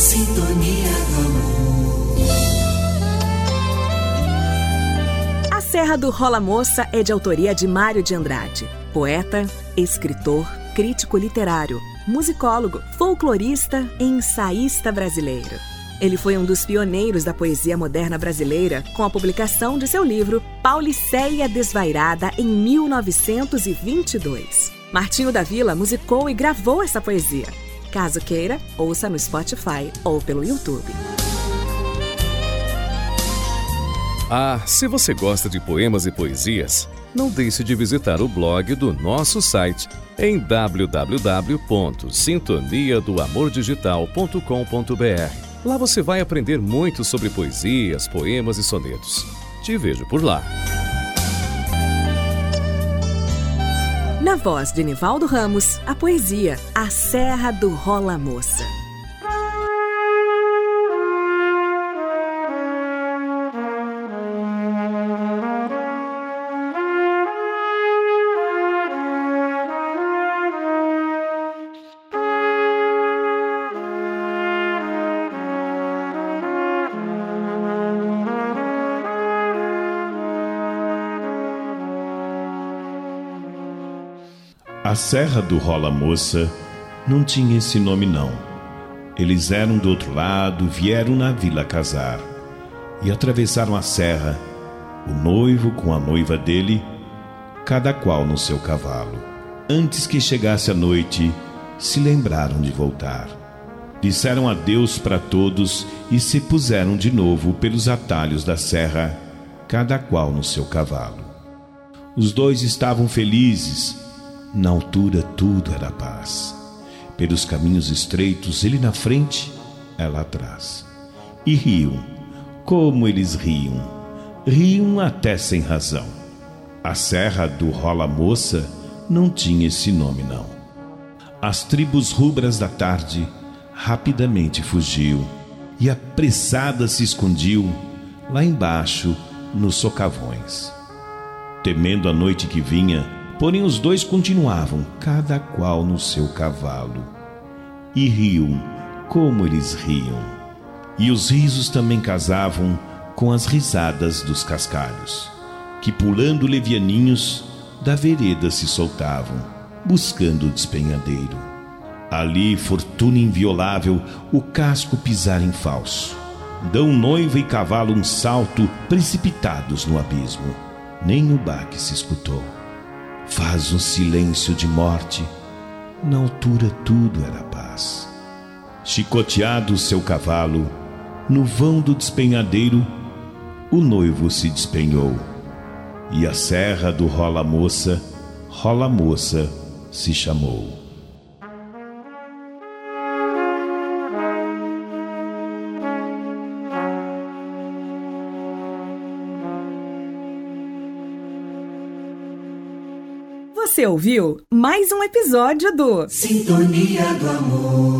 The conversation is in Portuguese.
Sintonia do Amor. A Serra do Rola Moça é de autoria de Mário de Andrade, poeta, escritor, crítico literário, musicólogo, folclorista e ensaísta brasileiro. Ele foi um dos pioneiros da poesia moderna brasileira com a publicação de seu livro Pauliceia Desvairada em 1922. Martinho da Vila musicou e gravou essa poesia. Caso queira, ouça no Spotify ou pelo YouTube. Ah, se você gosta de poemas e poesias, não deixe de visitar o blog do nosso site em www.sintoniadoamordigital.com.br Lá você vai aprender muito sobre poesias, poemas e sonetos. Te vejo por lá. Na voz de Nivaldo Ramos, a poesia A Serra do Rola Moça. A Serra do Rola Moça não tinha esse nome não. Eles eram do outro lado, vieram na vila casar e atravessaram a serra, o noivo com a noiva dele, cada qual no seu cavalo. Antes que chegasse a noite, se lembraram de voltar. Disseram adeus para todos e se puseram de novo pelos atalhos da serra, cada qual no seu cavalo. Os dois estavam felizes na altura tudo era paz. Pelos caminhos estreitos, ele na frente, ela atrás. E riam, como eles riam. Riam até sem razão. A serra do Rola Moça não tinha esse nome, não. As tribos rubras da tarde rapidamente fugiu e apressada se escondiu lá embaixo nos socavões. Temendo a noite que vinha, Porém, os dois continuavam, cada qual no seu cavalo. E riam, como eles riam. E os risos também casavam com as risadas dos cascalhos, que pulando levianinhos da vereda se soltavam, buscando o despenhadeiro. Ali, fortuna inviolável, o casco pisar em falso. Dão noiva e cavalo um salto, precipitados no abismo. Nem o baque se escutou faz um silêncio de morte. Na altura tudo era paz. Chicoteado seu cavalo, no vão do despenhadeiro, o noivo se despenhou. E a serra do Rola Moça, Rola Moça, se chamou. Você ouviu mais um episódio do Sintonia do Amor.